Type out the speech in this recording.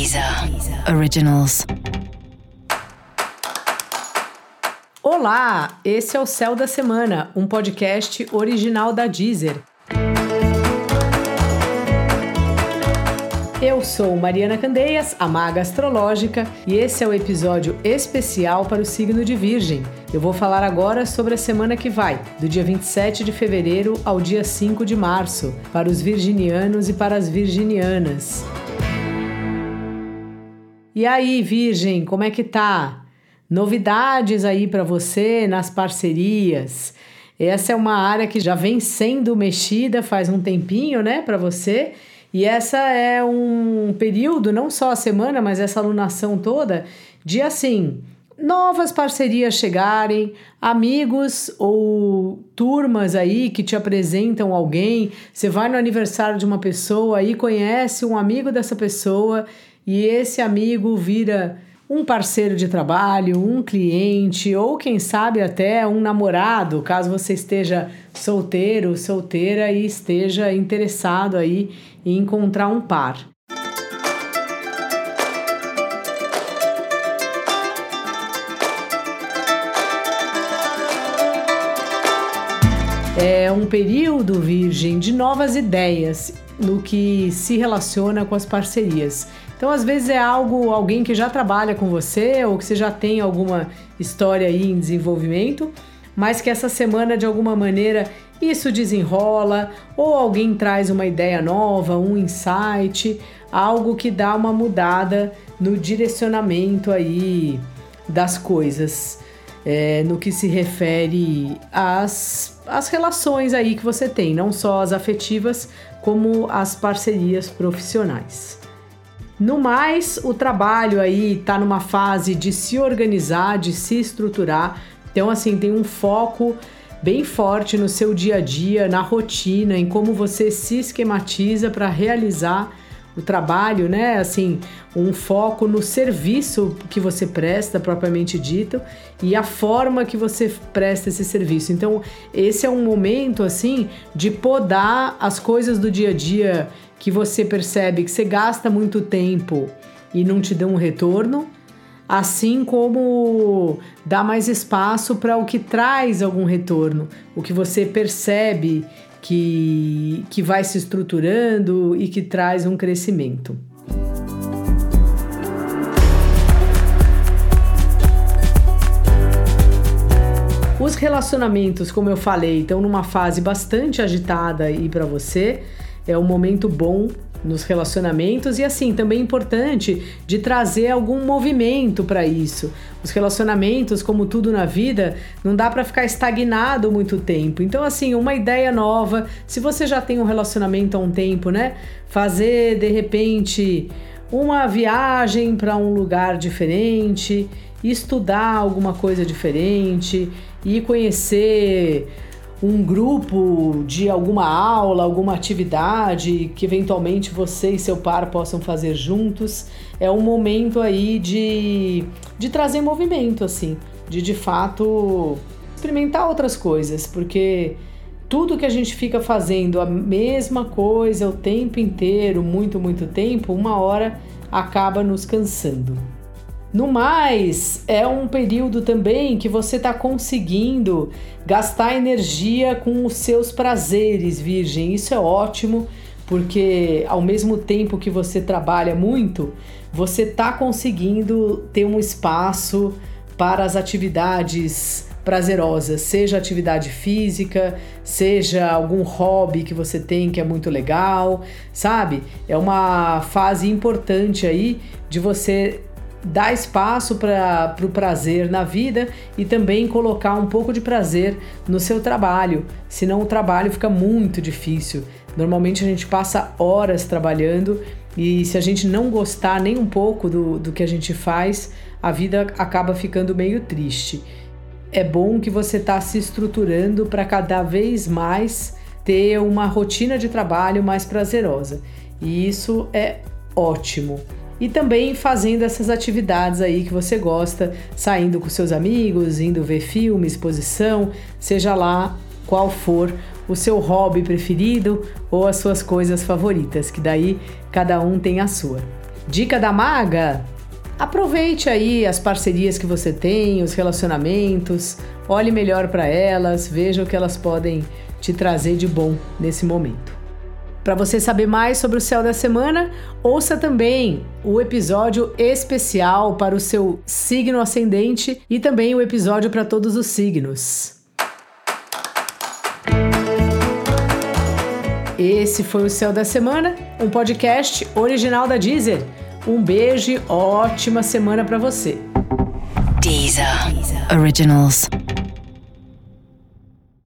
Deezer Originals. Olá, esse é o Céu da Semana, um podcast original da Deezer. Eu sou Mariana Candeias, a maga astrológica, e esse é o episódio especial para o signo de Virgem. Eu vou falar agora sobre a semana que vai, do dia 27 de fevereiro ao dia 5 de março, para os virginianos e para as virginianas. E aí, Virgem, como é que tá? Novidades aí para você nas parcerias? Essa é uma área que já vem sendo mexida faz um tempinho, né, para você e essa é um período, não só a semana, mas essa alunação toda, de assim, novas parcerias chegarem, amigos ou turmas aí que te apresentam alguém. Você vai no aniversário de uma pessoa aí, conhece um amigo dessa pessoa e esse amigo vira um parceiro de trabalho, um cliente ou quem sabe até um namorado, caso você esteja solteiro, solteira e esteja interessado aí em encontrar um par. É um período virgem de novas ideias no que se relaciona com as parcerias. Então, às vezes é algo, alguém que já trabalha com você ou que você já tem alguma história aí em desenvolvimento, mas que essa semana de alguma maneira isso desenrola ou alguém traz uma ideia nova, um insight, algo que dá uma mudada no direcionamento aí das coisas. É, no que se refere às, às relações aí que você tem, não só as afetivas, como as parcerias profissionais. No mais, o trabalho aí está numa fase de se organizar, de se estruturar. Então, assim, tem um foco bem forte no seu dia a dia, na rotina, em como você se esquematiza para realizar o trabalho, né? Assim, um foco no serviço que você presta, propriamente dito, e a forma que você presta esse serviço. Então, esse é um momento, assim, de podar as coisas do dia a dia que você percebe que você gasta muito tempo e não te dá um retorno, assim como dá mais espaço para o que traz algum retorno, o que você percebe que, que vai se estruturando e que traz um crescimento. Os relacionamentos, como eu falei, estão numa fase bastante agitada aí para você é um momento bom nos relacionamentos e assim também é importante de trazer algum movimento para isso. Os relacionamentos, como tudo na vida, não dá para ficar estagnado muito tempo. Então assim, uma ideia nova, se você já tem um relacionamento há um tempo, né, fazer de repente uma viagem para um lugar diferente, estudar alguma coisa diferente e conhecer um grupo de alguma aula, alguma atividade que eventualmente você e seu par possam fazer juntos. É um momento aí de, de trazer movimento, assim, de de fato experimentar outras coisas, porque tudo que a gente fica fazendo a mesma coisa o tempo inteiro, muito, muito tempo, uma hora acaba nos cansando. No mais, é um período também que você está conseguindo gastar energia com os seus prazeres, Virgem. Isso é ótimo, porque ao mesmo tempo que você trabalha muito, você está conseguindo ter um espaço para as atividades prazerosas, seja atividade física, seja algum hobby que você tem que é muito legal, sabe? É uma fase importante aí de você dar espaço para o pra prazer na vida e também colocar um pouco de prazer no seu trabalho, senão o trabalho fica muito difícil. Normalmente a gente passa horas trabalhando e se a gente não gostar nem um pouco do, do que a gente faz, a vida acaba ficando meio triste. É bom que você está se estruturando para cada vez mais ter uma rotina de trabalho mais prazerosa. E isso é ótimo e também fazendo essas atividades aí que você gosta, saindo com seus amigos, indo ver filme, exposição, seja lá qual for o seu hobby preferido ou as suas coisas favoritas, que daí cada um tem a sua. Dica da maga: aproveite aí as parcerias que você tem, os relacionamentos, olhe melhor para elas, veja o que elas podem te trazer de bom nesse momento. Para você saber mais sobre o céu da semana, ouça também o episódio especial para o seu signo ascendente e também o episódio para todos os signos. Esse foi o Céu da Semana, um podcast original da Deezer. Um beijo ótima semana para você. Deezer. Deezer. Originals.